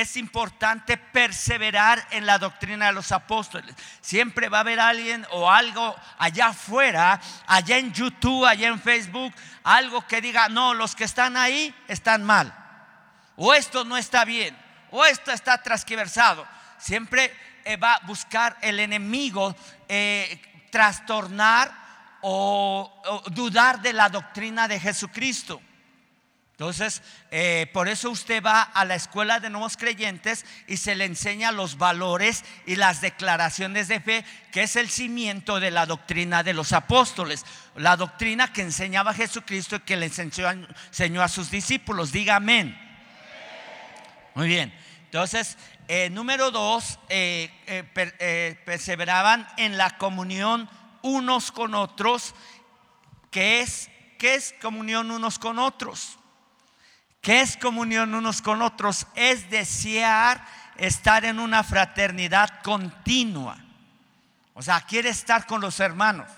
es importante perseverar en la doctrina de los apóstoles. Siempre va a haber alguien o algo allá afuera, allá en YouTube, allá en Facebook, algo que diga, no, los que están ahí están mal. O esto no está bien. O esto está transquiversado. Siempre eh, va a buscar el enemigo eh, trastornar o dudar de la doctrina de Jesucristo. Entonces, eh, por eso usted va a la escuela de nuevos creyentes y se le enseña los valores y las declaraciones de fe, que es el cimiento de la doctrina de los apóstoles, la doctrina que enseñaba Jesucristo y que le enseñó, a sus discípulos. Diga amén. Muy bien. Entonces, eh, número dos, eh, perseveraban en la comunión unos con otros. ¿Qué es, ¿Qué es comunión unos con otros? ¿Qué es comunión unos con otros? Es desear estar en una fraternidad continua. O sea, quiere estar con los hermanos.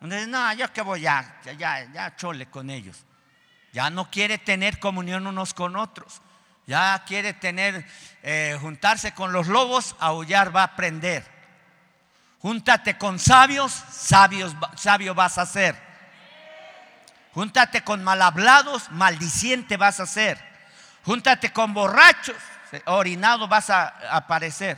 no, yo que voy ya, ya, ya chole con ellos. Ya no quiere tener comunión unos con otros. Ya quiere tener, eh, juntarse con los lobos, aullar va a aprender. Júntate con sabios, sabios, sabio vas a ser. Júntate con mal hablados, maldiciente vas a ser. Júntate con borrachos, orinado vas a aparecer.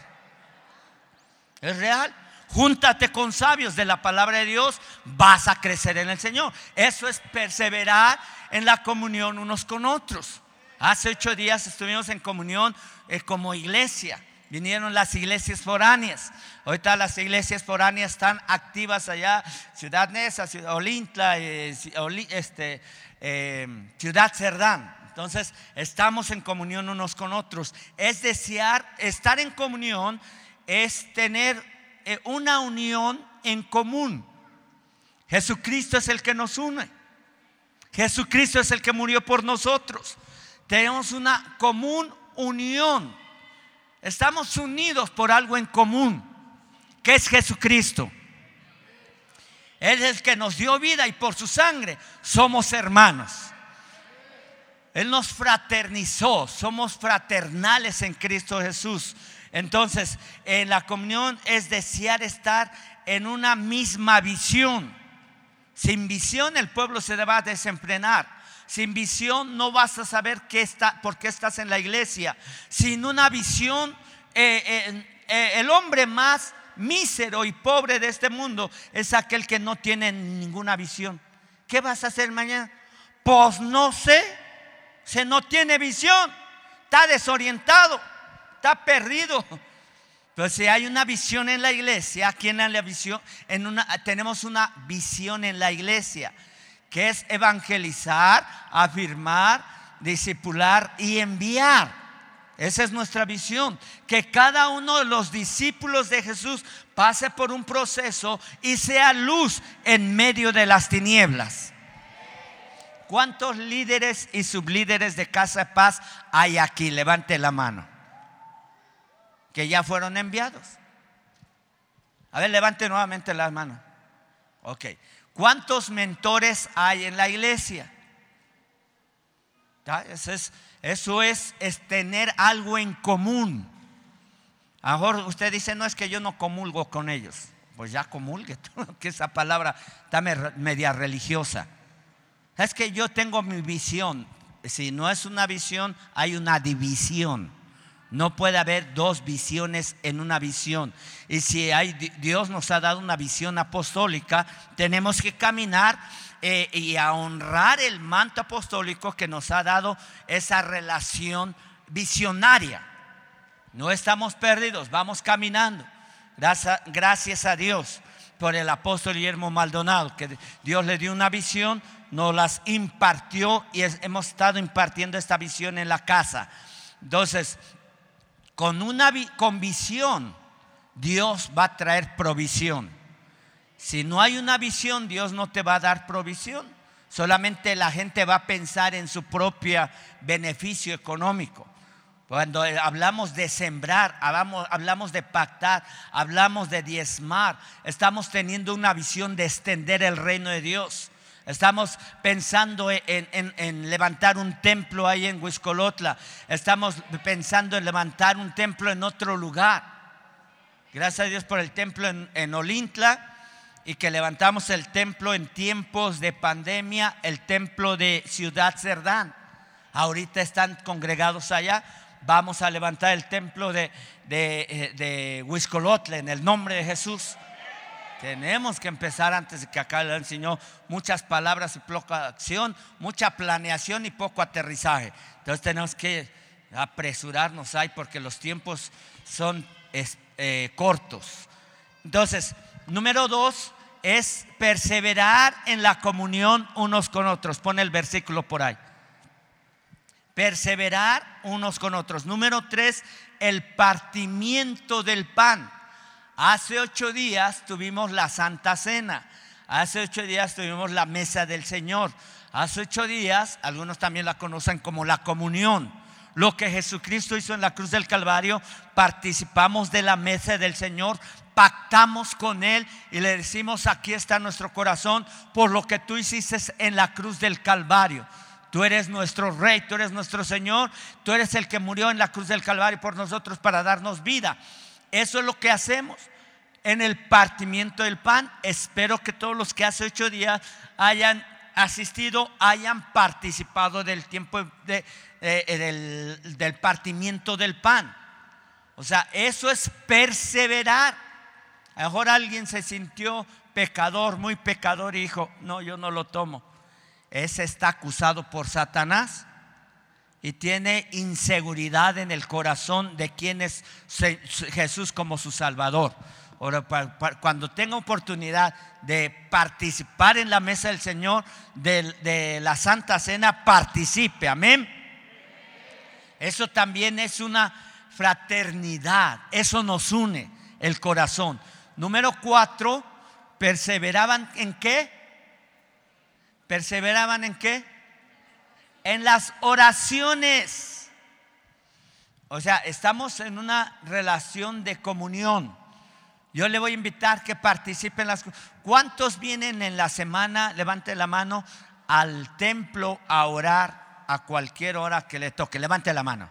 Es real. Júntate con sabios de la palabra de Dios, vas a crecer en el Señor. Eso es perseverar en la comunión unos con otros. Hace ocho días estuvimos en comunión eh, como iglesia. Vinieron las iglesias foráneas. Ahorita las iglesias foráneas están activas allá, Ciudad Neza, Ciudad Olintla, eh, este, eh, Ciudad Cerdán. Entonces, estamos en comunión unos con otros. Es desear, estar en comunión es tener eh, una unión en común. Jesucristo es el que nos une. Jesucristo es el que murió por nosotros. Tenemos una común unión Estamos unidos por algo en común, que es Jesucristo. Él es el que nos dio vida y por su sangre somos hermanos. Él nos fraternizó, somos fraternales en Cristo Jesús. Entonces, en la comunión es desear estar en una misma visión. Sin visión el pueblo se va a desenfrenar. Sin visión no vas a saber qué está, por qué estás en la iglesia. Sin una visión, eh, eh, el hombre más mísero y pobre de este mundo es aquel que no tiene ninguna visión. ¿Qué vas a hacer mañana? Pues no sé. Se no tiene visión. Está desorientado. Está perdido. Pero si hay una visión en la iglesia, aquí en la visión, en una, tenemos una visión en la iglesia que es evangelizar, afirmar, discipular y enviar. Esa es nuestra visión, que cada uno de los discípulos de Jesús pase por un proceso y sea luz en medio de las tinieblas. ¿Cuántos líderes y sublíderes de Casa de Paz hay aquí? Levante la mano. Que ya fueron enviados. A ver, levante nuevamente la mano. Ok. ¿Cuántos mentores hay en la iglesia? Eso, es, tener algo en común. A lo mejor usted dice, no es que yo no comulgo con ellos. Pues ya comulgue, que esa palabra está media religiosa. Es que yo tengo mi visión. Si no es una visión, hay una división. No puede haber dos visiones en una visión. Y si hay, Dios nos ha dado una visión apostólica, tenemos que caminar eh, y a honrar el manto apostólico que nos ha dado esa relación visionaria. No estamos perdidos, vamos caminando. Gracias, gracias a Dios por el apóstol Guillermo Maldonado, que Dios le dio una visión, nos las impartió y hemos estado impartiendo esta visión en la casa. Entonces, con una con visión, Dios va a traer provisión. Si no hay una visión, Dios no te va a dar provisión. Solamente la gente va a pensar en su propio beneficio económico. Cuando hablamos de sembrar, hablamos, hablamos, de pactar, hablamos de diezmar, estamos teniendo una visión de extender el reino de Dios. Estamos pensando en, levantar un templo ahí en Huiscolotla. Estamos pensando en levantar un templo en otro lugar. Gracias a Dios por el templo en, Olintla y que levantamos el templo en tiempos de pandemia, el templo de Ciudad Cerdán. Ahorita están congregados allá. Vamos a levantar el templo de, de, eh, de en el nombre de Jesús. Tenemos que empezar antes de que acá le enseñó muchas palabras y poca acción, mucha planeación y poco aterrizaje. Entonces tenemos que apresurarnos ahí porque los tiempos son eh, cortos. Entonces, número dos es perseverar en la comunión unos con otros. Pone el versículo por ahí. Perseverar unos con otros. Número tres, el partimiento del pan. Hace ocho días tuvimos la Santa Cena. Hace ocho días tuvimos la mesa del Señor. Hace ocho días, algunos también la conocen como la comunión. Lo que Jesucristo hizo en la cruz del Calvario, participamos de la mesa del Señor, pactamos con Él y le decimos, aquí está nuestro corazón por lo que tú hiciste en la cruz del Calvario. Tú eres nuestro rey, tú eres nuestro Señor, tú eres el que murió en la cruz del Calvario por nosotros para darnos vida. Eso es lo que hacemos en el partimiento del pan. Espero que todos los que hace ocho días hayan asistido, hayan participado del tiempo de, del, del partimiento del pan. O sea, eso es perseverar. A lo mejor alguien se sintió pecador, muy pecador y dijo, no, yo no lo tomo. Ese está acusado por Satanás y tiene inseguridad en el corazón de quién es Jesús como su Salvador. Cuando tenga oportunidad de participar en la mesa del Señor, de, la Santa Cena, participe. Amén. Eso también es una fraternidad. Eso nos une el corazón. Número cuatro, perseveraban en qué? Perseveraban en qué? En las oraciones. O sea, estamos en una relación de comunión. Yo le voy a invitar que participen las ¿Cuántos vienen en la semana, levante la mano, al templo a orar a cualquier hora que le toque? Levante la mano.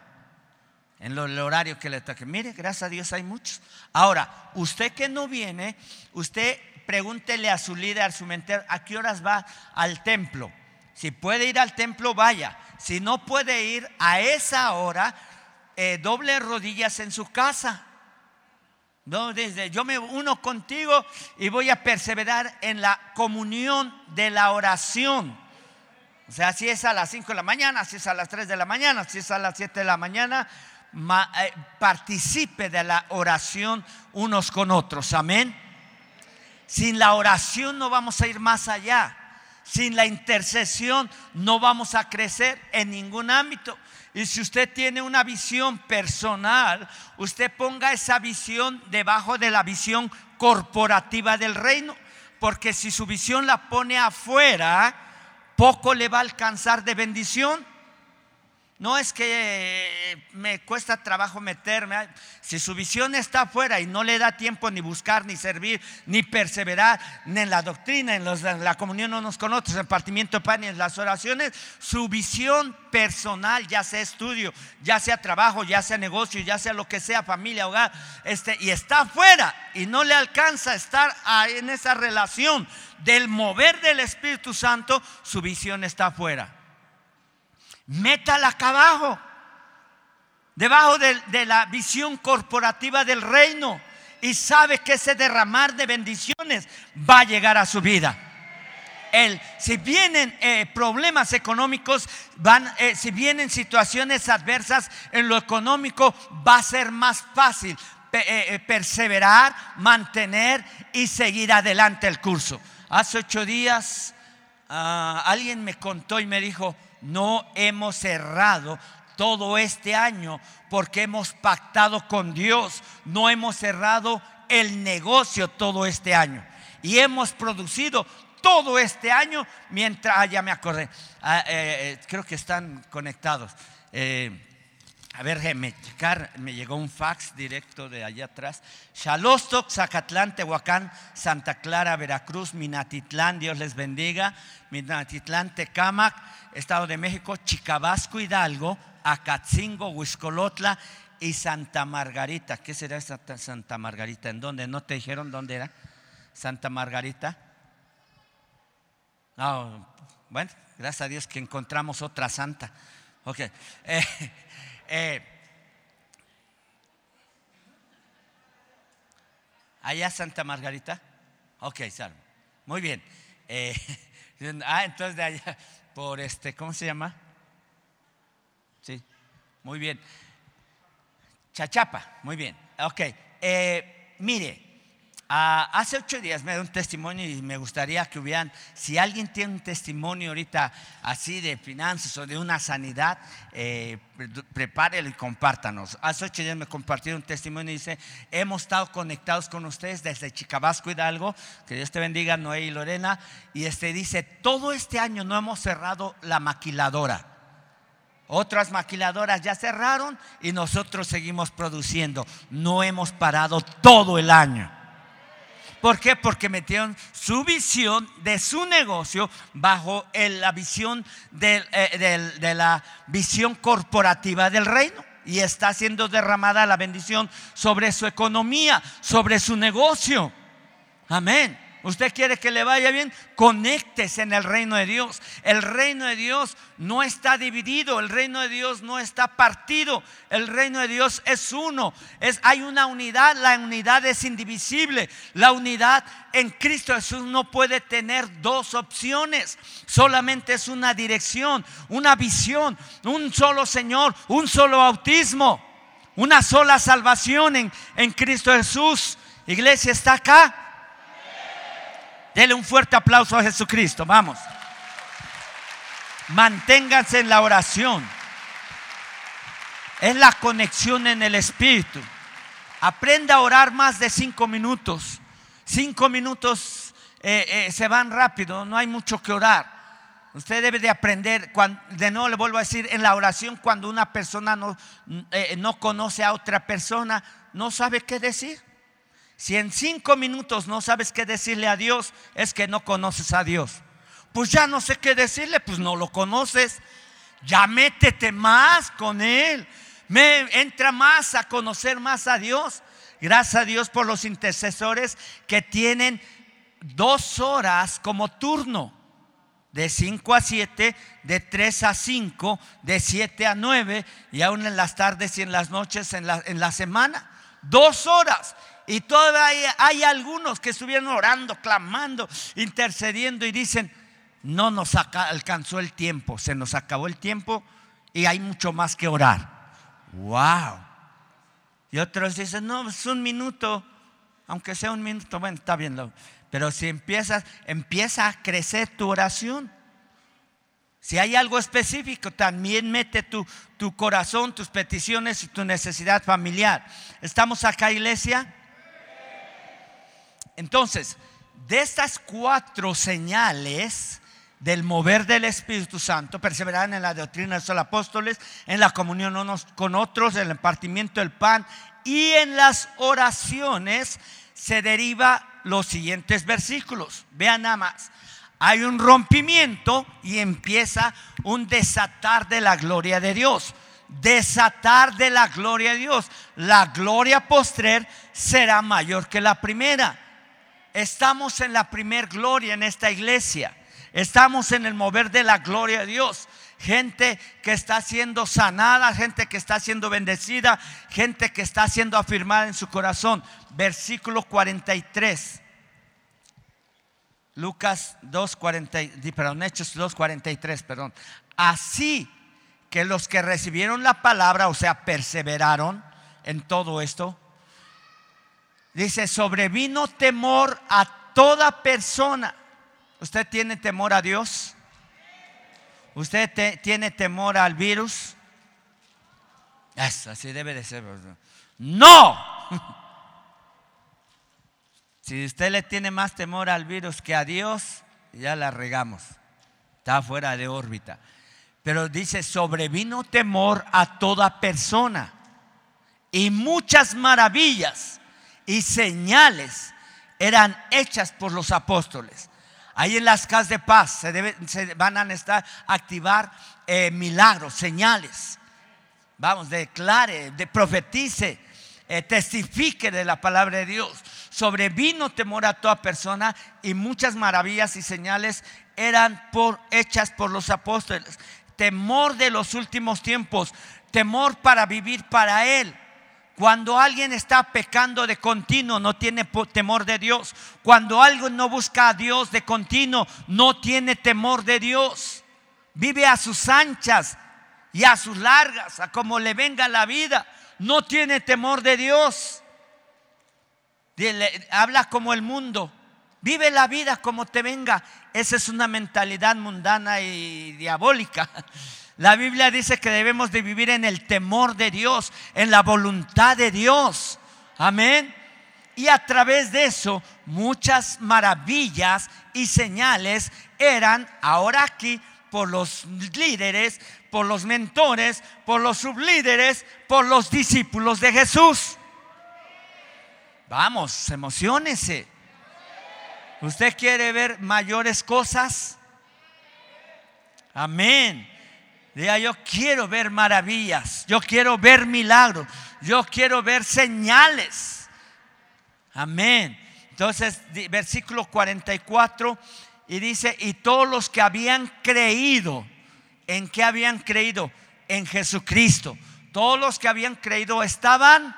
En el horario que le toque. Mire, gracias a Dios hay muchos. Ahora, usted que no viene, usted pregúntele a su líder, a su mentor, a qué horas va al templo. Si puede ir al templo, vaya. Si no puede ir a esa hora, eh, doble rodillas en su casa no, desde yo me uno contigo y voy a perseverar en la comunión de la oración. O sea, si es a las 5 de la mañana, si es a las 3 de la mañana, si es a las 7 de la mañana, eh, participe de la oración unos con otros. Amén. Sin la oración no vamos a ir más allá. Sin la intercesión no vamos a crecer en ningún ámbito. Y si usted tiene una visión personal, usted ponga esa visión debajo de la visión corporativa del reino. Porque si su visión la pone afuera, poco le va a alcanzar de bendición. No es que me cuesta trabajo meterme. Si su visión está afuera y no le da tiempo ni buscar, ni servir, ni perseverar, ni en la doctrina, en, la comunión unos con otros, en partimiento de pan y en las oraciones, su visión personal, ya sea estudio, ya sea trabajo, ya sea negocio, ya sea lo que sea, familia, hogar, este, y está afuera y no le alcanza estar en esa relación del mover del Espíritu Santo, su visión está afuera métala acá abajo, debajo de, la visión corporativa del reino y sabe que ese derramar de bendiciones va a llegar a su vida. El, si vienen eh, problemas económicos, van, eh, si vienen situaciones adversas en lo económico, va a ser más fácil eh, perseverar, mantener y seguir adelante el curso. Hace ocho días ah, alguien me contó y me dijo, no hemos cerrado todo este año porque hemos pactado con Dios, no hemos cerrado el negocio todo este año. Y hemos producido todo este año mientras, ah, ya me acordé, ah, eh, eh, creo que están conectados. Eh, A ver, checar, me llegó un fax directo de allá atrás. Xalostoc, Zacatlán, Tehuacán, Santa Clara, Veracruz, Minatitlán, Dios les bendiga. Minatitlán, Tecámac, Estado de México, Chicabasco, Hidalgo, Acatzingo, Huiscolotla y Santa Margarita. ¿Qué será Santa Margarita? ¿En dónde? ¿No te dijeron dónde era? Santa Margarita. No, bueno, gracias a Dios que encontramos otra santa. Ok. Eh, eh, ¿Allá Santa Margarita? Ok, salvo. Muy bien. Eh, ah, entonces de allá, por este, ¿cómo se llama? Sí, muy bien. Chachapa, muy bien. Ok, mire, Ah, hace ocho días me dio un testimonio y me gustaría que hubieran, si alguien tiene un testimonio ahorita así de finanzas o de una sanidad, eh, prepárelo y compártanos. Hace ocho días me compartieron un testimonio y dice, hemos estado conectados con ustedes desde Chicabasco Hidalgo, que Dios te bendiga, Noé y Lorena, y este dice, todo este año no hemos cerrado la maquiladora. Otras maquiladoras ya cerraron y nosotros seguimos produciendo. No hemos parado todo el año. ¿Por qué? Porque metieron su visión de su negocio bajo la visión eh, de, la visión corporativa del reino y está siendo derramada la bendición sobre su economía, sobre su negocio. Amén. Usted quiere que le vaya bien, conéctese en el reino de Dios. El reino de Dios no está dividido, el reino de Dios no está partido, el reino de Dios es uno. Es, hay una unidad, la unidad es indivisible. La unidad en Cristo Jesús no puede tener dos opciones, solamente es una dirección, una visión, un solo Señor, un solo bautismo, una sola salvación en, en Cristo Jesús. Iglesia está acá. Dele un fuerte aplauso a Jesucristo. Vamos. Manténganse en la oración. Es la conexión en el Espíritu. Aprenda a orar más de cinco minutos. Cinco minutos eh, eh, se van rápido, no hay mucho que orar. Usted debe de aprender, de nuevo le vuelvo a decir, en la oración cuando una persona no, eh, no conoce a otra persona, no sabe qué decir. Si en cinco minutos no sabes qué decirle a Dios, es que no conoces a Dios. Pues ya no sé qué decirle, pues no lo conoces. Ya métete más con Él. Me, entra más a conocer más a Dios. Gracias a Dios por los intercesores que tienen dos horas como turno. De 5 a 7, de 3 a 5, de 7 a 9 y aún en las tardes y en las noches en la, en la semana. Dos horas. Y todavía hay algunos que estuvieron orando, clamando, intercediendo y dicen, no nos alcanzó el tiempo, se nos acabó el tiempo y hay mucho más que orar. ¡Wow! Y otros dicen, no, es un minuto, aunque sea un minuto, bueno, está bien. Pero si empiezas, empieza a crecer tu oración. Si hay algo específico, también mete tu, tu corazón, tus peticiones y tu necesidad familiar. ¿Estamos acá, iglesia? Entonces, de estas cuatro señales del mover del Espíritu Santo, perseverar en la doctrina de los apóstoles, en la comunión unos con otros, en el partimiento del pan y en las oraciones, se deriva los siguientes versículos. Vean nada más. Hay un rompimiento y empieza un desatar de la gloria de Dios. Desatar de la gloria de Dios. La gloria postrer será mayor que la primera. Estamos en la primer gloria en esta iglesia. Estamos en el mover de la gloria de Dios. Gente que está siendo sanada, gente que está siendo bendecida, gente que está siendo afirmada en su corazón. Versículo 43. Lucas 2.40, perdón, Hechos 2.43, perdón. Así que los que recibieron la palabra, o sea, perseveraron en todo esto, Dice, sobrevino temor a toda persona. ¿Usted tiene temor a Dios? ¿Usted tiene temor al virus? Así debe de ser. No. Si usted le tiene más temor al virus que a Dios, ya la regamos. Está fuera de órbita. Pero dice, sobrevino temor a toda persona y muchas maravillas y señales eran hechas por los apóstoles. Ahí en las casas de paz se, van a estar activar eh, milagros, señales. Vamos, declare, de profetice, eh, testifique de la palabra de Dios. Sobrevino temor a toda persona y muchas maravillas y señales eran por, hechas por los apóstoles. Temor de los últimos tiempos, temor para vivir para Él. Cuando alguien está pecando de continuo, no tiene temor de Dios. Cuando alguien no busca a Dios de continuo, no tiene temor de Dios. Vive a sus anchas y a sus largas, a como le venga la vida. No tiene temor de Dios. Habla como el mundo. Vive la vida como te venga. Esa es una mentalidad mundana y diabólica. La Biblia dice que debemos de vivir en el temor de Dios, en la voluntad de Dios. Amén. Y a través de eso, muchas maravillas y señales eran ahora aquí por los líderes, por los mentores, por los sublíderes, por los discípulos de Jesús. Vamos, emocionese. ¿Usted quiere ver mayores cosas? Amén. Diga, yo quiero ver maravillas, yo quiero ver milagros, yo quiero ver señales. Amén. Entonces, versículo 44, y dice, y todos los que habían creído, ¿en qué habían creído? En Jesucristo. Todos los que habían creído estaban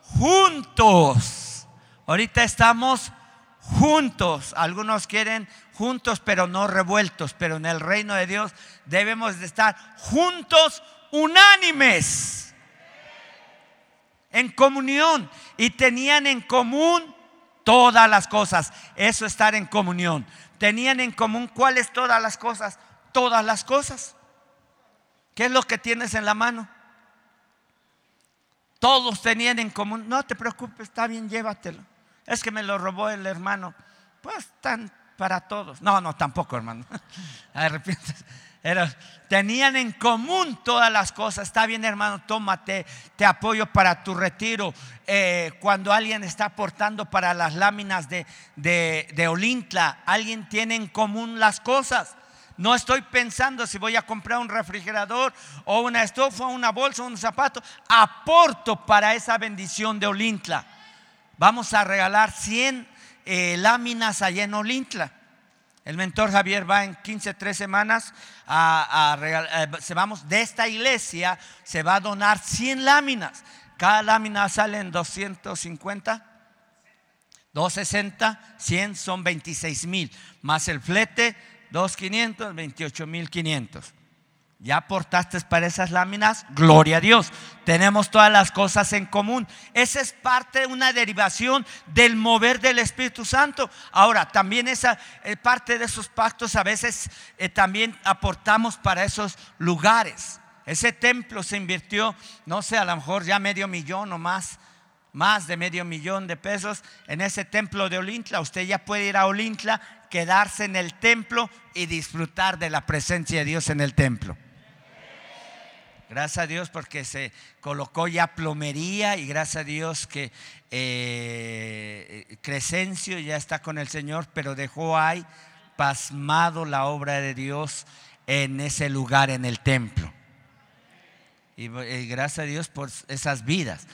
juntos. Ahorita estamos juntos. Algunos quieren juntos pero no revueltos, pero en el reino de Dios debemos de estar juntos, unánimes, en comunión. Y tenían en común todas las cosas. Eso estar en comunión. Tenían en común cuáles todas las cosas. Todas las cosas. ¿Qué es lo que tienes en la mano? Todos tenían en común. No te preocupes, está bien, llévatelo. Es que me lo robó el hermano. Pues están para todos. No, no, tampoco, hermano. Pero tenían en común todas las cosas. Está bien, hermano, tómate, te apoyo para tu retiro. Eh, cuando alguien está aportando para las láminas de, de, Olintla, alguien tiene en común las cosas. No estoy pensando si voy a comprar un refrigerador o una estufa, una bolsa, un zapato. Aporto para esa bendición de Olintla. Vamos a regalar 100 eh, láminas allá en Olintla. El mentor Javier va en 15, 3 semanas a, regalar, eh, se vamos de esta iglesia, se va a donar 100 láminas. Cada lámina sale en 250, 260, 100 son 26 mil, más el flete 2.500, 28.500. ¿Ya aportaste para esas láminas? Gloria a Dios. Tenemos todas las cosas en común. Esa es parte de una derivación del mover del Espíritu Santo. Ahora, también esa eh, parte de esos pactos a veces eh, también aportamos para esos lugares. Ese templo se invirtió, no sé, a lo mejor ya medio millón o más, más de medio millón de pesos en ese templo de Olintla. Usted ya puede ir a Olintla, quedarse en el templo y disfrutar de la presencia de Dios en el templo. Gracias a Dios porque se colocó ya plomería y gracias a Dios que eh, Crescencio ya está con el Señor, pero dejó ahí pasmado la obra de Dios en ese lugar, en el templo. Y, gracias a Dios por esas vidas.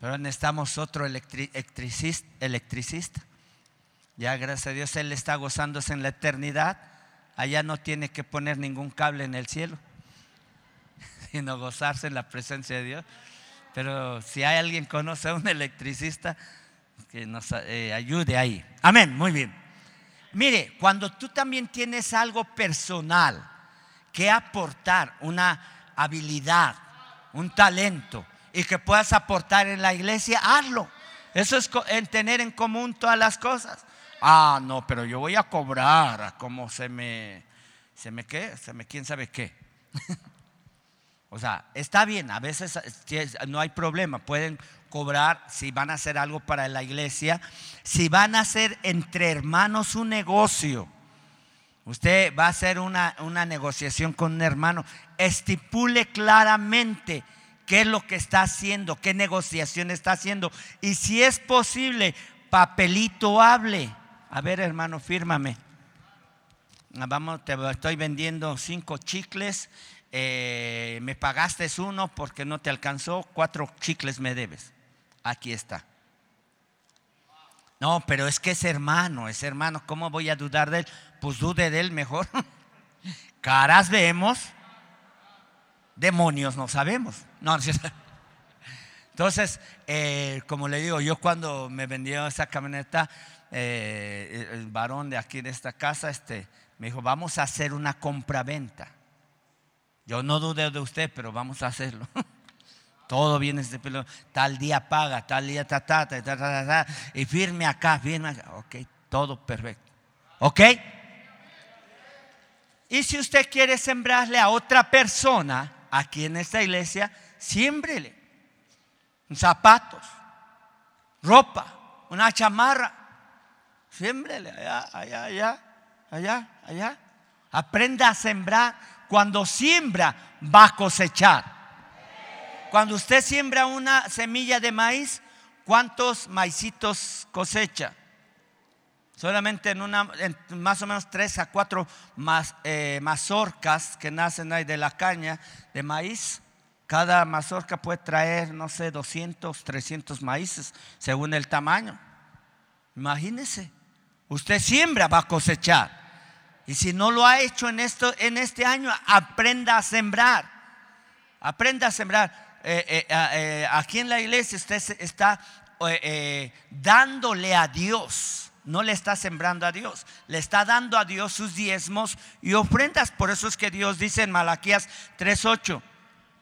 Pero necesitamos otro electricista, electricista. Ya gracias a Dios Él está gozándose en la eternidad. Allá no tiene que poner ningún cable en el cielo sino gozarse en la presencia de Dios. Pero si hay alguien que conoce a un electricista, que nos eh, ayude ahí. Amén, muy bien. Mire, cuando tú también tienes algo personal que aportar, una habilidad, un talento, y que puedas aportar en la iglesia, hazlo. Eso es en tener en común todas las cosas. Ah, no, pero yo voy a cobrar como se me, se me qué, se me quién sabe qué. O sea, está bien, a veces no hay problema, pueden cobrar si van a hacer algo para la iglesia, si van a hacer entre hermanos un negocio, Usted va a hacer una, una negociación con un hermano. Estipule claramente qué es lo que está haciendo, qué negociación está haciendo. Y si es posible, papelito hable. A ver, hermano, fírmame. Ah, vamos, te estoy vendiendo cinco chicles. Eh, me pagaste uno porque no te alcanzó. Cuatro chicles me debes. Aquí está. No, pero es que es hermano, es hermano. ¿Cómo voy a dudar de él? Pues dude de él mejor. Caras vemos, demonios no sabemos. No, Entonces, eh, como le digo, yo cuando me vendió esa camioneta, eh, el varón de aquí de esta casa, este, me dijo, vamos a hacer una compraventa. Yo no dudé de usted, pero vamos a hacerlo. Todo viene de pelo. Tal día paga, tal día ta, ta, ta, ta, ta, y firme acá, firme acá. Ok, todo perfecto. ¿Ok? Y si usted quiere sembrarle a otra persona aquí en esta iglesia, siémbrele zapatos, ropa, una chamarra. Siémbrele allá, allá, allá, allá, allá. Aprenda a sembrar. Cuando siembra, va a cosechar. Cuando usted siembra una semilla de maíz, ¿cuántos maicitos cosecha? Solamente en una, más o menos tres a cuatro eh, mazorcas que nacen ahí de la caña de maíz. Cada mazorca puede traer, no sé, 200, 300 maíces, según el tamaño. Imagínese, usted siembra, va a cosechar. Y si no lo ha hecho en, esto, en este año, aprenda a sembrar. Aprenda a sembrar. Eh, eh, eh, aquí en la iglesia usted está dándole a Dios, no le está sembrando a Dios, le está dando a Dios sus diezmos y ofrendas. Por eso es que Dios dice en Malaquías 3:8,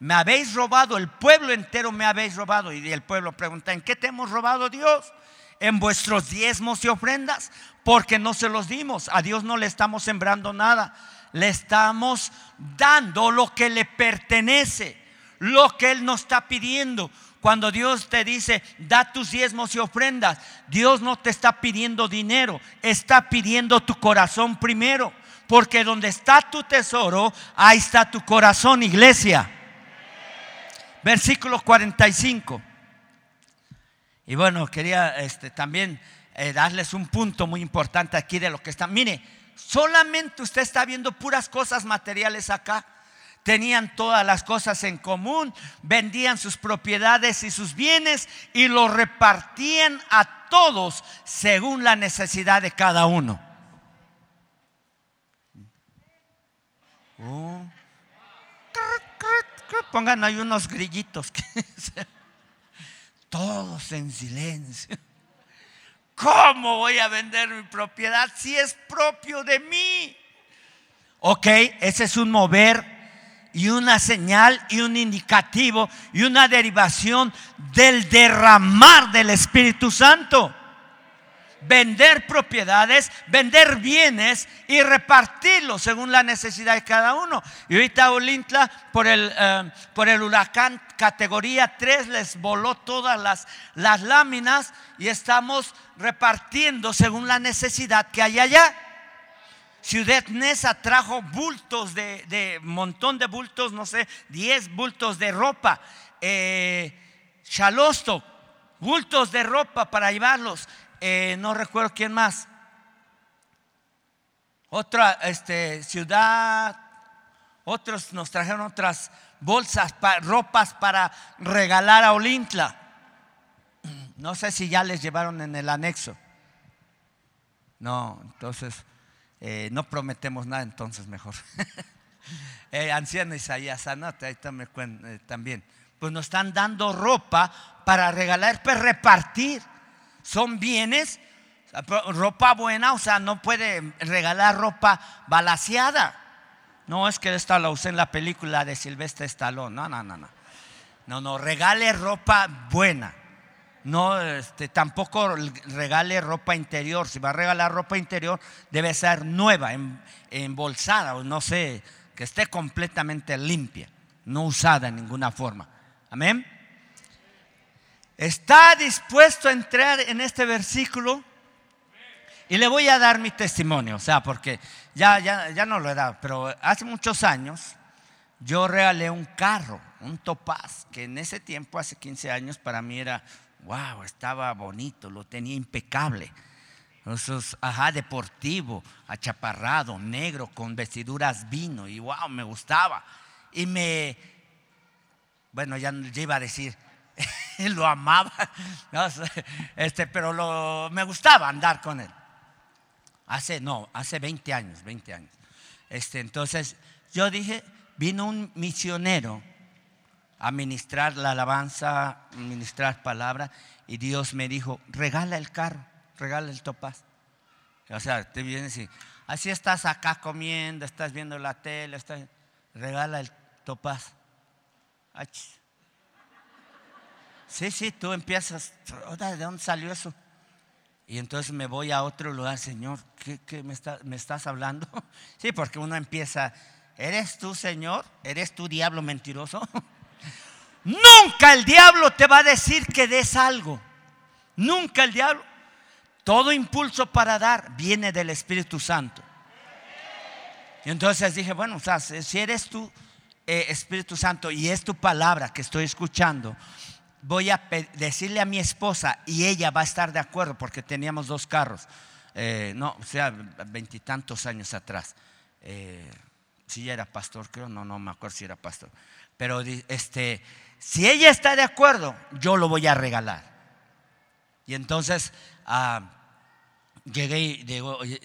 me habéis robado, el pueblo entero me habéis robado. Y el pueblo pregunta, ¿en qué te hemos robado Dios? En vuestros diezmos y ofrendas, porque no se los dimos. A Dios no le estamos sembrando nada, le estamos dando lo que le pertenece lo que Él nos está pidiendo. Cuando Dios te dice, da tus diezmos y ofrendas, Dios no te está pidiendo dinero, está pidiendo tu corazón primero. Porque donde está tu tesoro, ahí está tu corazón, iglesia. Versículo 45. Y bueno, quería este, también eh, darles un punto muy importante aquí de lo que está. Mire, solamente usted está viendo puras cosas materiales acá tenían todas las cosas en común, vendían sus propiedades y sus bienes y los repartían a todos según la necesidad de cada uno. Oh. Pongan ahí unos grillitos. Todos en silencio. ¿Cómo voy a vender mi propiedad si es propio de mí? Ok, ese es un mover y una señal y un indicativo y una derivación del derramar del Espíritu Santo. Vender propiedades, vender bienes y repartirlos según la necesidad de cada uno. Y ahorita Olintla, por el, eh, por el huracán categoría 3, les voló todas las, las láminas y estamos repartiendo según la necesidad que hay allá. Ciudad Nesa trajo bultos de, de, montón de bultos, no sé, 10 bultos de ropa. Eh, Chalosto, bultos de ropa para llevarlos. Eh, no recuerdo quién más. Otra este, ciudad, otros nos trajeron otras bolsas, ropas para regalar a Olintla. No sé si ya les llevaron en el anexo. No, entonces eh, no prometemos nada, entonces mejor. eh, anciano Isaías, anota, ahí eh, también. Pues nos están dando ropa para regalar, para pues repartir. Son bienes, ropa buena, o sea, no puede regalar ropa balaseada. No es que esta la usé en la película de Silvestre Stallone. No, no, no, no. No, no, regale ropa buena no este, tampoco regale ropa interior. Si va a regalar ropa interior, debe ser nueva, em, embolsada o no sé, que esté completamente limpia, no usada en ninguna forma. Amén. ¿Está dispuesto a entrar en este versículo? Y le voy a dar mi testimonio, o sea, porque ya, ya, ya no lo he dado, pero hace muchos años yo regalé un carro, un Topaz, que en ese tiempo, hace 15 años, para mí era, wow, estaba bonito, lo tenía impecable. Esos, ajá, deportivo, achaparrado, negro, con vestiduras vino, y wow, me gustaba. Y me, bueno, ya, iba a decir, lo amaba, este, pero lo, me gustaba andar con él. Hace, no, hace 20 años, 20 años. Este, entonces yo dije, vino un misionero a ministrar la alabanza, ministrar palabra, y Dios me dijo, regala el carro, regala el topaz. O sea, te vienes y, así estás acá comiendo, estás viendo la tele, regala el topaz. Sí, sí, tú empiezas, ¿de dónde salió eso? Y entonces me voy a otro lugar, Señor, ¿qué, me, me, estás hablando? Sí, porque uno empieza, ¿eres tú, Señor? ¿Eres tú, diablo mentiroso? Nunca el diablo te va a decir que des algo. Nunca el diablo. Todo impulso para dar viene del Espíritu Santo. Y entonces dije, bueno, o sea, si eres tú, eh, Espíritu Santo, y es tu palabra que estoy escuchando, voy a decirle a mi esposa y ella va a estar de acuerdo porque teníamos dos carros. Eh, no, o sea, veintitantos años atrás. Eh, si era pastor, creo, no, no me acuerdo si era pastor. Pero este, si ella está de acuerdo, yo lo voy a regalar. Y entonces ah, llegué y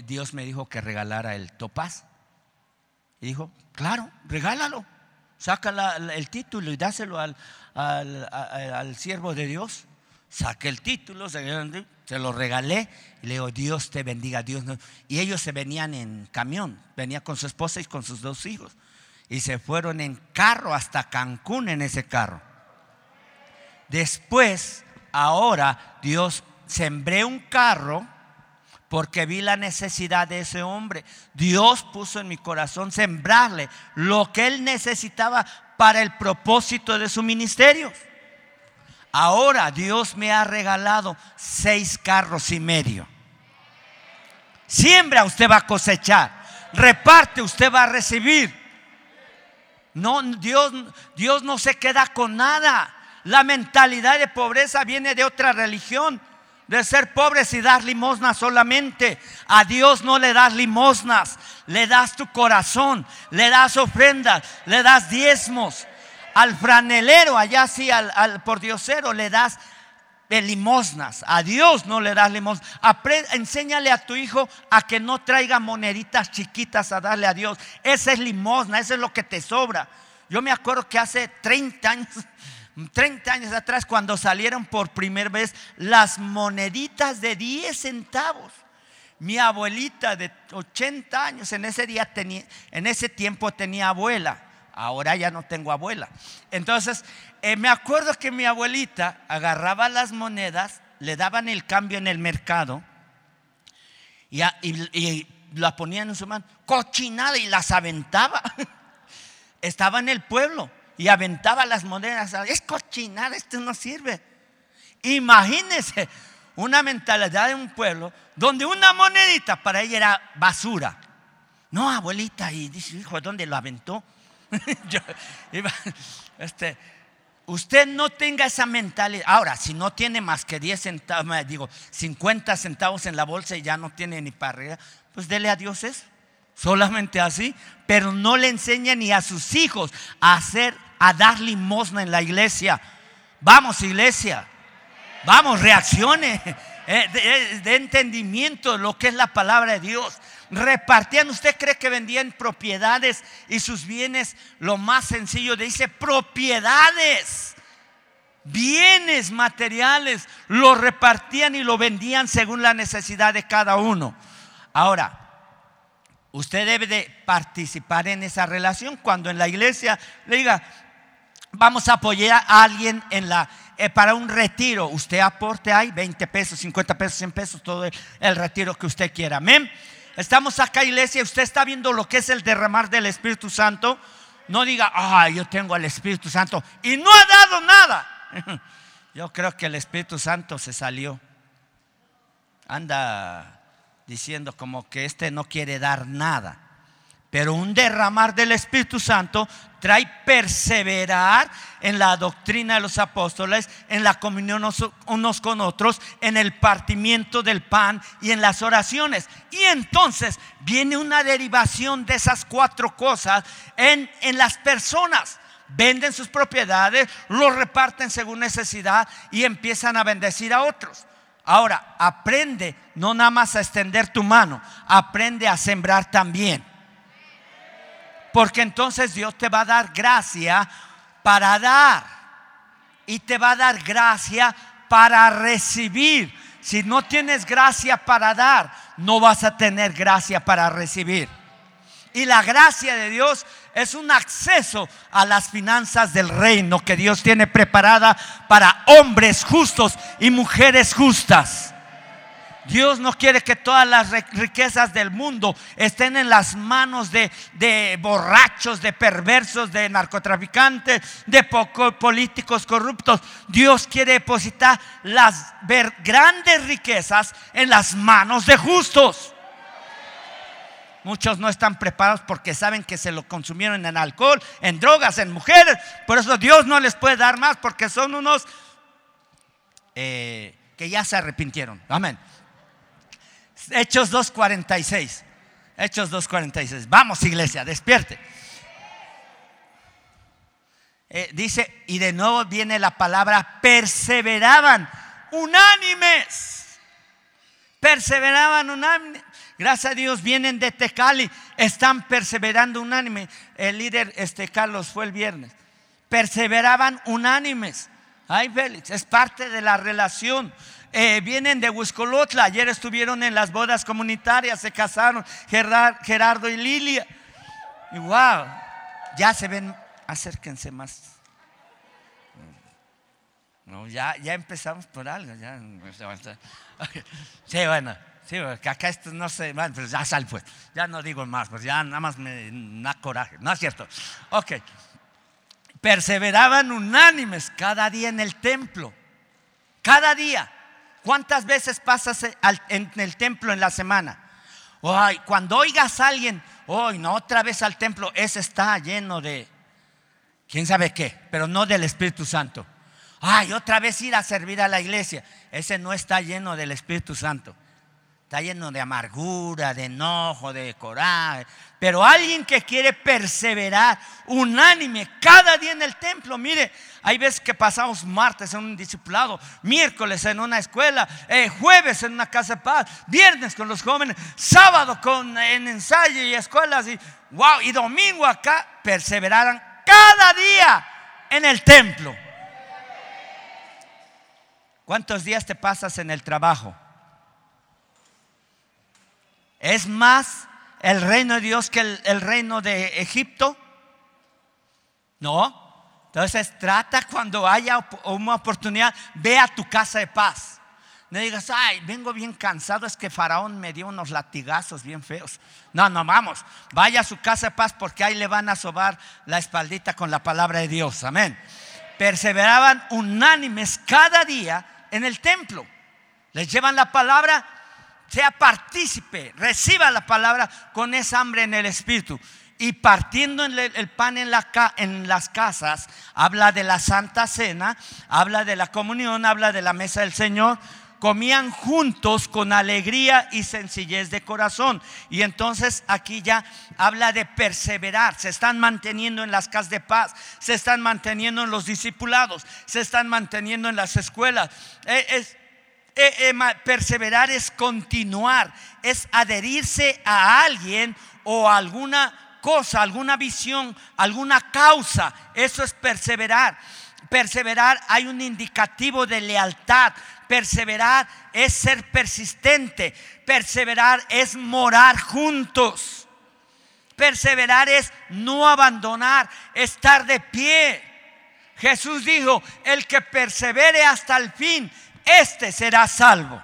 Dios me dijo que regalara el topaz. Y dijo, claro, regálalo. Saca el título y dáselo al, al, siervo de Dios, saqué el título, se, lo regalé y le digo, Dios te bendiga, Dios. Y ellos se venían en camión, venía con su esposa y con sus dos hijos. Y se fueron en carro hasta Cancún en ese carro. Después, ahora, Dios sembré un carro porque vi la necesidad de ese hombre. Dios puso en mi corazón sembrarle lo que él necesitaba para el propósito de su ministerio. Ahora Dios me ha regalado seis carros y medio. Siembra, usted va a cosechar. Reparte, usted va a recibir. No, Dios, Dios no se queda con nada. La mentalidad de pobreza viene de otra religión de ser pobres y dar limosnas solamente. A Dios no le das limosnas, le das tu corazón, le das ofrendas, le das diezmos. Al franelero, allá sí, al, al pordiosero, le das limosnas. A Dios no le das limosnas. enséñale a tu hijo a que no traiga moneditas chiquitas a darle a Dios. Esa es limosna, eso es lo que te sobra. Yo me acuerdo que hace 30 años 30 años atrás cuando salieron por primera vez las moneditas de 10 centavos. Mi abuelita de 80 años en ese día tenía, en ese tiempo tenía abuela. Ahora ya no tengo abuela. Entonces, eh, me acuerdo que mi abuelita agarraba las monedas, le daban el cambio en el mercado y, y, la ponían en su mano, cochinada y las aventaba. Estaba en el pueblo y aventaba las monedas. Es cochinada, esto no sirve. Imagínense una mentalidad de un pueblo donde una monedita para ella era basura. No, abuelita, y dice, hijo, ¿dónde lo aventó? este, usted no tenga esa mentalidad. Ahora, si no tiene más que 10 centavos, digo, 50 centavos en la bolsa y ya no tiene ni para arriba, pues dele a Dios eso. Solamente así, pero no le enseña ni a sus hijos a hacer a dar limosna en la iglesia. Vamos, iglesia. Vamos, reaccione. Eh, de, de, entendimiento lo que es la palabra de Dios. Repartían, ¿usted cree que vendían propiedades y sus bienes? Lo más sencillo, dice propiedades, bienes materiales, lo repartían y lo vendían según la necesidad de cada uno. Ahora, usted debe de participar en esa relación cuando en la iglesia le diga, vamos a apoyar a alguien eh, para un retiro. Usted aporte ahí 20 pesos, 50 pesos, 100 pesos, todo el, retiro que usted quiera. Amén. Estamos acá, iglesia. Usted está viendo lo que es el derramar del Espíritu Santo. No diga, ah, yo tengo al Espíritu Santo y no ha dado nada. Yo creo que el Espíritu Santo se salió. Anda diciendo como que este no quiere dar nada. Pero un derramar del Espíritu Santo trae perseverar en la doctrina de los apóstoles, en la comunión unos con otros, en el partimiento del pan y en las oraciones. Y entonces viene una derivación de esas cuatro cosas en, en las personas. Venden sus propiedades, los reparten según necesidad y empiezan a bendecir a otros. Ahora, aprende no nada más a extender tu mano, aprende a sembrar también. Porque entonces Dios te va a dar gracia para dar. Y te va a dar gracia para recibir. Si no tienes gracia para dar, no vas a tener gracia para recibir. Y la gracia de Dios es un acceso a las finanzas del reino que Dios tiene preparada para hombres justos y mujeres justas. Dios no quiere que todas las riquezas del mundo estén en las manos de, borrachos, de perversos, de narcotraficantes, de políticos corruptos. Dios quiere depositar las grandes riquezas en las manos de justos. Muchos no están preparados porque saben que se lo consumieron en alcohol, en drogas, en mujeres. Por eso Dios no les puede dar más porque son unos eh, que ya se arrepintieron. Amén. Hechos 2.46. Hechos 2.46. Vamos iglesia, despierte. Eh, dice, y de nuevo viene la palabra, perseveraban unánimes. Perseveraban unánimes. Gracias a Dios vienen de Tecali, están perseverando unánime. El líder este Carlos fue el viernes. Perseveraban unánimes. Ay, Félix, es parte de la relación. Eh, vienen de Huiscolotla. Ayer estuvieron en las bodas comunitarias, se casaron Gerardo y Lilia. Y wow, ya se ven, acérquense más. No, ya, ya empezamos por algo. Ya, sí, bueno. Sí, que acá esto no sé, pues ya sal pues, ya no digo más, pues ya nada más me da coraje, ¿no es cierto? Ok, perseveraban unánimes cada día en el templo, cada día. ¿Cuántas veces pasas en el templo en la semana? Ay, cuando oigas a alguien, hoy no, otra vez al templo, ese está lleno de, quién sabe qué, pero no del Espíritu Santo. Ay, otra vez ir a servir a la iglesia, ese no está lleno del Espíritu Santo está lleno de amargura, de enojo, de coraje. Pero alguien que quiere perseverar unánime cada día en el templo, mire, hay veces que pasamos martes en un discipulado, miércoles en una escuela, eh, jueves en una casa de paz, viernes con los jóvenes, sábado con, en ensayo y escuelas, y wow, y domingo acá, perseveraran cada día en el templo. ¿Cuántos días te pasas en el trabajo? ¿Es más el reino de Dios que el, reino de Egipto? No. Entonces trata cuando haya una oportunidad, ve a tu casa de paz. No digas, ay, vengo bien cansado, es que Faraón me dio unos latigazos bien feos. No, no, vamos, vaya a su casa de paz porque ahí le van a sobar la espaldita con la palabra de Dios. Amén. Perseveraban unánimes cada día en el templo. Les llevan la palabra sea partícipe, reciba la palabra con esa hambre en el espíritu. Y partiendo el pan en, las casas, habla de la santa cena, habla de la comunión, habla de la mesa del Señor comían juntos con alegría y sencillez de corazón. Y entonces aquí ya habla de perseverar. Se están manteniendo en las casas de paz, se están manteniendo en los discipulados, se están manteniendo en las escuelas. Eh, es, eh, eh, perseverar es continuar, es adherirse a alguien o a alguna cosa, alguna visión, alguna causa. Eso es perseverar. Perseverar hay un indicativo de lealtad. Perseverar es ser persistente. Perseverar es morar juntos. Perseverar es no abandonar, estar de pie. Jesús dijo, el que persevere hasta el fin, este será salvo.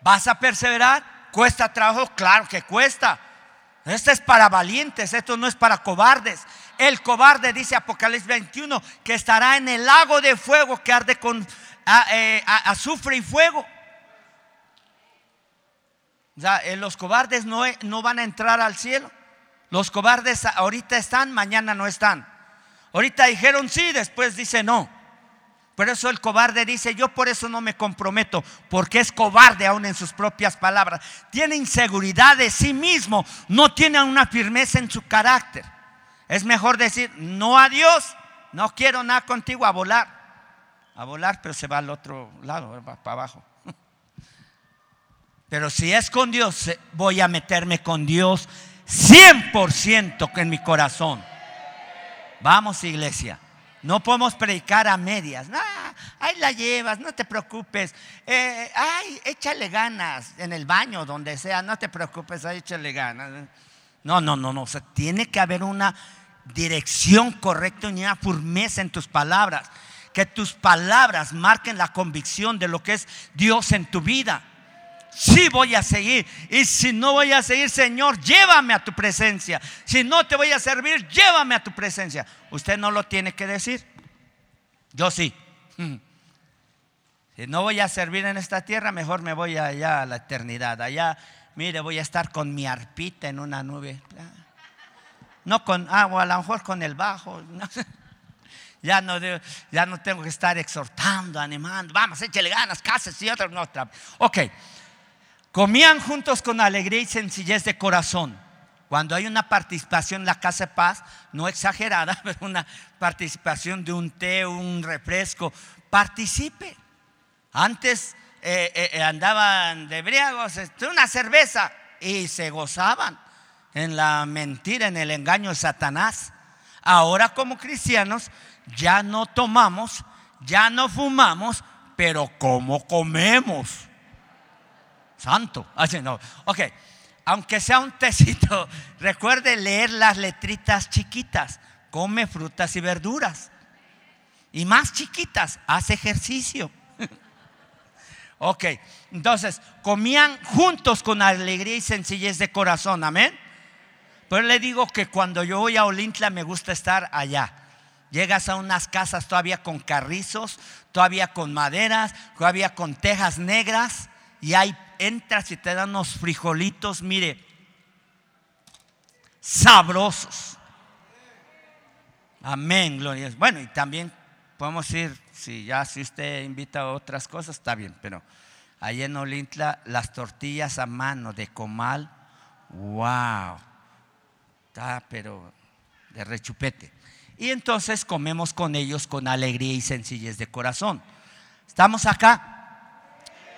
¿Vas a perseverar? ¿Cuesta trabajo? Claro que cuesta. Esto es para valientes, esto no es para cobardes. El cobarde, dice Apocalipsis 21, que estará en el lago de fuego que arde con eh, azufre y fuego. Eh, los cobardes no, no van a entrar al cielo. Los cobardes ahorita están, mañana no están. Ahorita dijeron sí, después dice no. Por eso el cobarde dice, yo por eso no me comprometo, porque es cobarde aún en sus propias palabras. Tiene inseguridad de sí mismo, no tiene una firmeza en su carácter. Es mejor decir, no a Dios, no quiero nada contigo, a volar. A volar, pero se va al otro lado, va para abajo. Pero si es con Dios, voy a meterme con Dios 100% en mi corazón. Vamos, iglesia. No podemos predicar a medias. ahí la llevas, no te preocupes. Eh, ay, échale ganas en el baño, donde sea, no te preocupes, ahí échale ganas. No, no, no, no. O sea, tiene que haber una dirección correcta y una firmeza en tus palabras. Que tus palabras marquen la convicción de lo que es Dios en tu vida sí voy a seguir. Y si no voy a seguir, Señor, llévame a tu presencia. Si no te voy a servir, llévame a tu presencia. Usted no lo tiene que decir. Yo sí. Si no voy a servir en esta tierra, mejor me voy allá a la eternidad. Allá, mire, voy a estar con mi arpita en una nube. No con agua, a lo mejor con el bajo. Ya no, ya no tengo que estar exhortando, animando. Vamos, échale ganas, casas y otras. No. Ok. Comían juntos con alegría y sencillez de corazón. Cuando hay una participación en la casa de paz, no exagerada, pero una participación de un té, un refresco, participe. Antes eh, eh, eh, andaban de briagos, este, una cerveza, y se gozaban en la mentira, en el engaño de Satanás. Ahora como cristianos ya no tomamos, ya no fumamos, pero como comemos santo. Así no. Ok, aunque sea un tecito, recuerde leer las letritas chiquitas. Come frutas y verduras. Y más chiquitas, hace ejercicio. ok, entonces comían juntos con alegría y sencillez de corazón. Amén. Pero le digo que cuando yo voy a Olintla me gusta estar allá. Llegas a unas casas todavía con carrizos, todavía con maderas, todavía con tejas negras y hay entras y te dan unos frijolitos, mire, sabrosos. Amén, gloria. Bueno, y también podemos ir, si ya si usted invita a otras cosas, está bien, pero ahí en Olintla las tortillas a mano de comal, wow, está pero de rechupete. Y entonces comemos con ellos con alegría y sencillez de corazón. Estamos acá.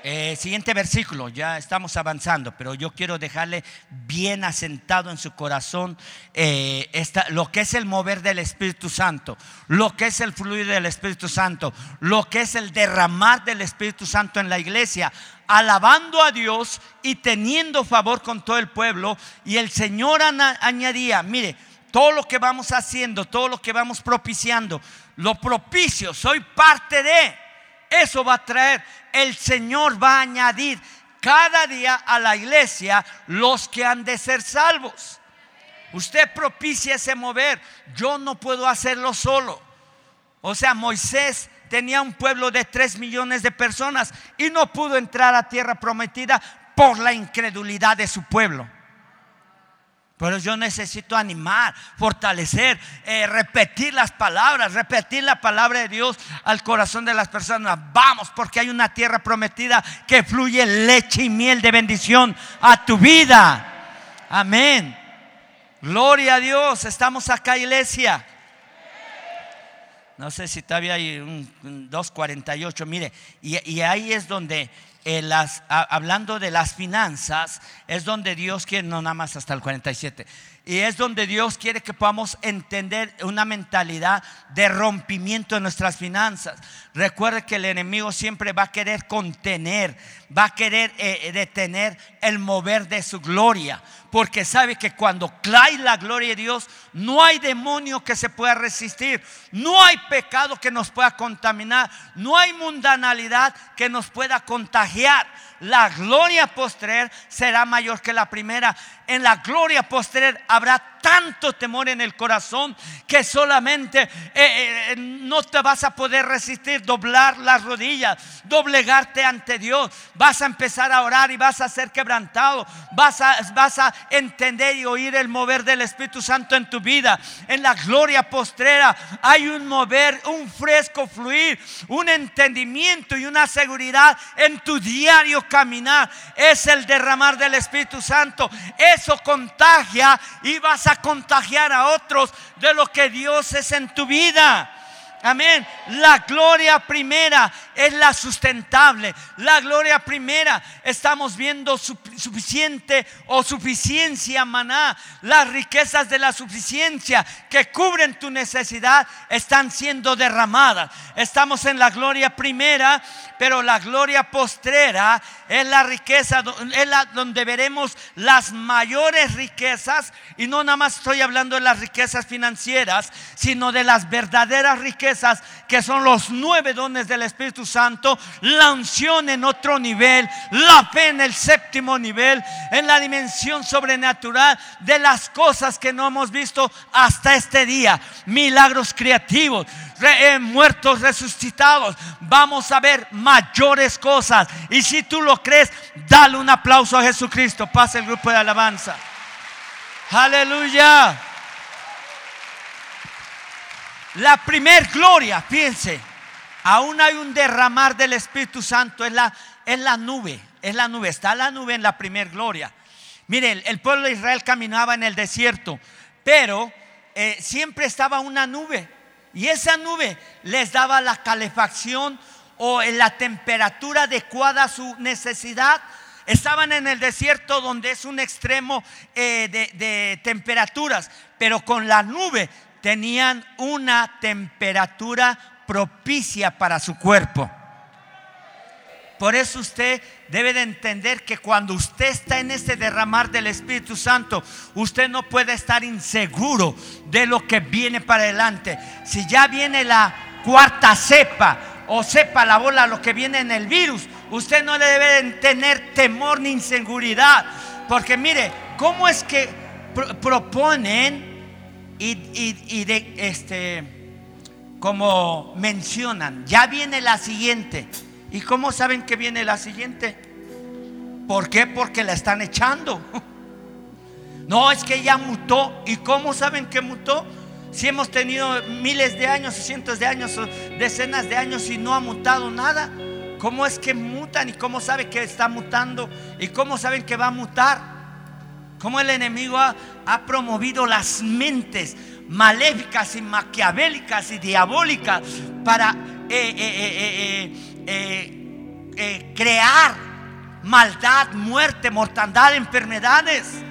Eh, siguiente versículo, ya estamos avanzando, pero yo quiero dejarle bien asentado en su corazón eh, lo que es el mover del Espíritu Santo, lo que es el fluir del Espíritu Santo, lo que es el derramar del Espíritu Santo en la iglesia, alabando a Dios y teniendo favor con todo el pueblo. Y el Señor añadía, mire, todo lo que vamos haciendo, todo lo que vamos propiciando, lo propicio, soy parte de eso va a traer. El Señor va a añadir cada día a la iglesia los que han de ser salvos. Usted propicia ese mover. Yo no puedo hacerlo solo. O sea, Moisés tenía un pueblo de tres millones de personas y no pudo entrar a tierra prometida por la incredulidad de su pueblo. Pero yo necesito animar, fortalecer, eh, repetir las palabras, repetir la palabra de Dios al corazón de las personas. Vamos, porque hay una tierra prometida que fluye leche y miel de bendición a tu vida. Amén. Gloria a Dios. Estamos acá, iglesia. No sé si todavía hay un, 248. Mire, y ahí es donde hablando de las finanzas, es donde Dios quiere, no nada más hasta el 47, y es donde Dios quiere que podamos entender una mentalidad de rompimiento en nuestras finanzas. Recuerde que el enemigo siempre va a querer contener, va a querer eh, detener el mover de su gloria, porque sabe que cuando cae la gloria de Dios, no hay demonio que se pueda resistir, no hay pecado que nos pueda contaminar, no hay mundanalidad que nos pueda contagiar. La gloria postrer será mayor que la primera. En la gloria postrer habrá tanto temor en el corazón que solamente eh, eh, no te vas a poder resistir, doblar las rodillas, doblegarte ante Dios. Vas a empezar a orar y vas a ser quebrantado. Vas a, vas a entender y oír el mover del Espíritu Santo en tu vida. En la gloria postrera hay un mover, un fresco fluir, un entendimiento y una seguridad en tu diario caminar. Es el derramar del Espíritu Santo. Eso contagia y vas a contagiar a otros de lo que Dios es en tu vida. Amén. La gloria primera es la sustentable. La gloria primera estamos viendo suficiente o suficiencia maná. Las riquezas de la suficiencia que cubren tu necesidad están siendo derramadas. Estamos en la gloria primera, pero la gloria postrera es la riqueza, es la, donde veremos las mayores riquezas. Y no nada más estoy hablando de las riquezas financieras, sino de las verdaderas riquezas que son los nueve dones del Espíritu Santo, la unción en otro nivel, la fe en el séptimo nivel, en la dimensión sobrenatural de las cosas que no hemos visto hasta este día, milagros creativos, eh, muertos resucitados. Vamos a ver mayores cosas. Y si tú lo crees, dale un aplauso a Jesucristo. Pasa el grupo de alabanza. Aleluya. La primer gloria, fíjense, aún hay un derramar del Espíritu Santo, es la, es la nube, es la nube, está la nube en la primer gloria. Miren, el pueblo de Israel caminaba en el desierto, pero eh, siempre estaba una nube y esa nube les daba la calefacción o la temperatura adecuada a su necesidad. Estaban en el desierto donde es un extremo eh, de temperaturas, pero con la nube tenían una temperatura propicia para su cuerpo. Por eso usted debe de entender que cuando usted está en ese derramar del Espíritu Santo, usted no puede estar inseguro de lo que viene para adelante. Si ya viene la cuarta cepa o sepa la bola lo que viene en el virus, usted no debe de tener temor ni inseguridad. Porque mire, ¿cómo es que proponen y, de este, como mencionan, ya viene la siguiente. ¿Y cómo saben que viene la siguiente? ¿Por qué? Porque la están echando. No, es que ya mutó. ¿Y cómo saben que mutó? Si hemos tenido miles de años, cientos de años, decenas de años y no ha mutado nada. ¿Cómo es que mutan y cómo saben que está mutando? ¿Y cómo saben que va a mutar? Cómo el enemigo ha, promovido las mentes maléficas y maquiavélicas y diabólicas para eh, eh, eh, crear maldad, muerte, mortandad, enfermedades.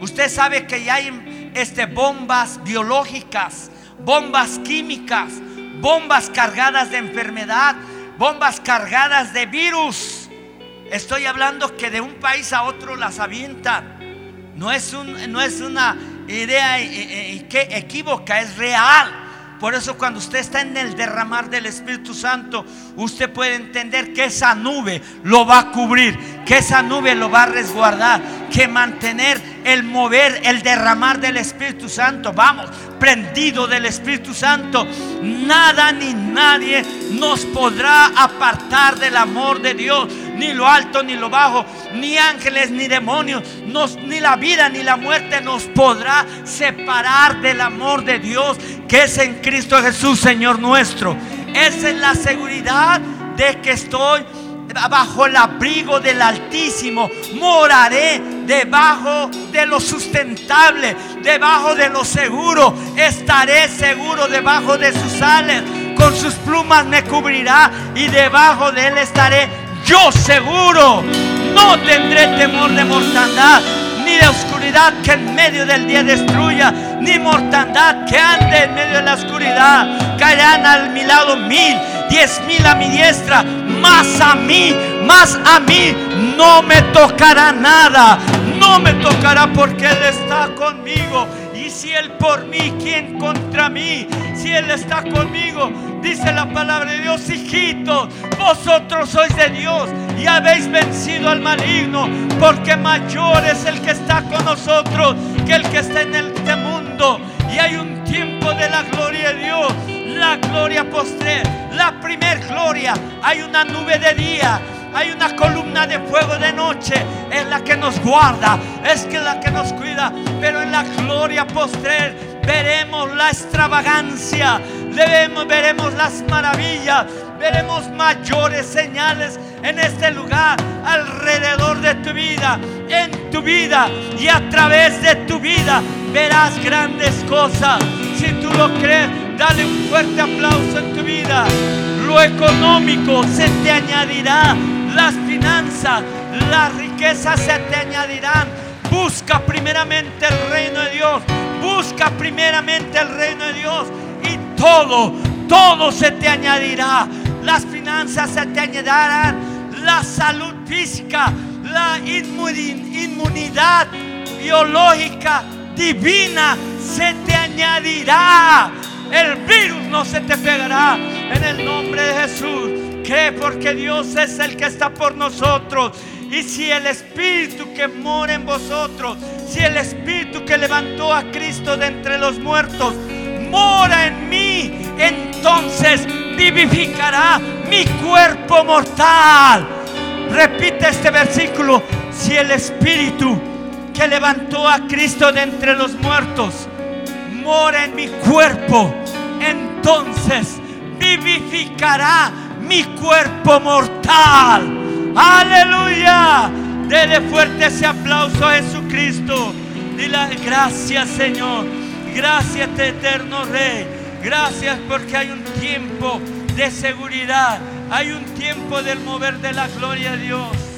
Usted sabe que ya hay este, bombas biológicas, bombas químicas, bombas cargadas de enfermedad, bombas cargadas de virus. Estoy hablando que de un país a otro las avientan. No es, un, no es una idea eh, eh, que equívoca, es real. Por eso cuando usted está en el derramar del Espíritu Santo, usted puede entender que esa nube lo va a cubrir, que esa nube lo va a resguardar, que mantener el mover, el derramar del Espíritu Santo, vamos, prendido del Espíritu Santo, nada ni nadie nos podrá apartar del amor de Dios ni lo alto ni lo bajo, ni ángeles ni demonios, ni la vida ni la muerte nos podrá separar del amor de Dios que es en Cristo Jesús, Señor nuestro. Esa es la seguridad de que estoy bajo el abrigo del Altísimo. Moraré debajo de lo sustentable, debajo de lo seguro. Estaré seguro debajo de sus alas. Con sus plumas me cubrirá y debajo de él estaré yo seguro no tendré temor de mortandad, ni de oscuridad que en medio del día destruya, ni mortandad que ande en medio de la oscuridad. Caerán al mi lado mil, diez mil a mi diestra, más a mí, más a mí no me tocará nada, no me tocará porque Él está conmigo. Y si Él por mí, ¿quién contra mí? Si Él está conmigo, dice la palabra de Dios, hijitos, vosotros sois de Dios y habéis vencido al maligno, porque mayor es el que está con nosotros aquel que está en este mundo y hay un tiempo de la gloria de Dios, la gloria postre, la primer gloria, hay una nube de día, hay una columna de fuego de noche, es la que nos guarda, es que la que nos cuida, pero en la gloria postrer veremos la extravagancia, veremos, veremos las maravillas, veremos mayores señales en este lugar, alrededor de tu vida, en tu vida y a través de tu vida verás grandes cosas. Si tú lo crees, dale un fuerte aplauso en tu vida. Lo económico se te añadirá, las finanzas, las riquezas se te añadirán. Busca primeramente el reino de Dios. Busca primeramente el reino de Dios y todo, todo se te añadirá. Las finanzas se te añadirán, la salud física, la inmunidad biológica divina se te añadirá. El virus no se te pegará en el nombre de Jesús. Que porque Dios es el que está por nosotros. Y si el Espíritu que mora en vosotros, si el Espíritu que levantó a Cristo de entre los muertos, mora en mí, entonces vivificará mi cuerpo mortal. Repite este versículo. Si el Espíritu que levantó a Cristo de entre los muertos mora en mi cuerpo, entonces vivificará mi cuerpo mortal. Aleluya. Dele fuerte ese aplauso a Jesucristo. Dile gracias Señor. Gracias eterno Rey. Gracias porque hay un tiempo de seguridad. Hay un tiempo del mover de la gloria de Dios.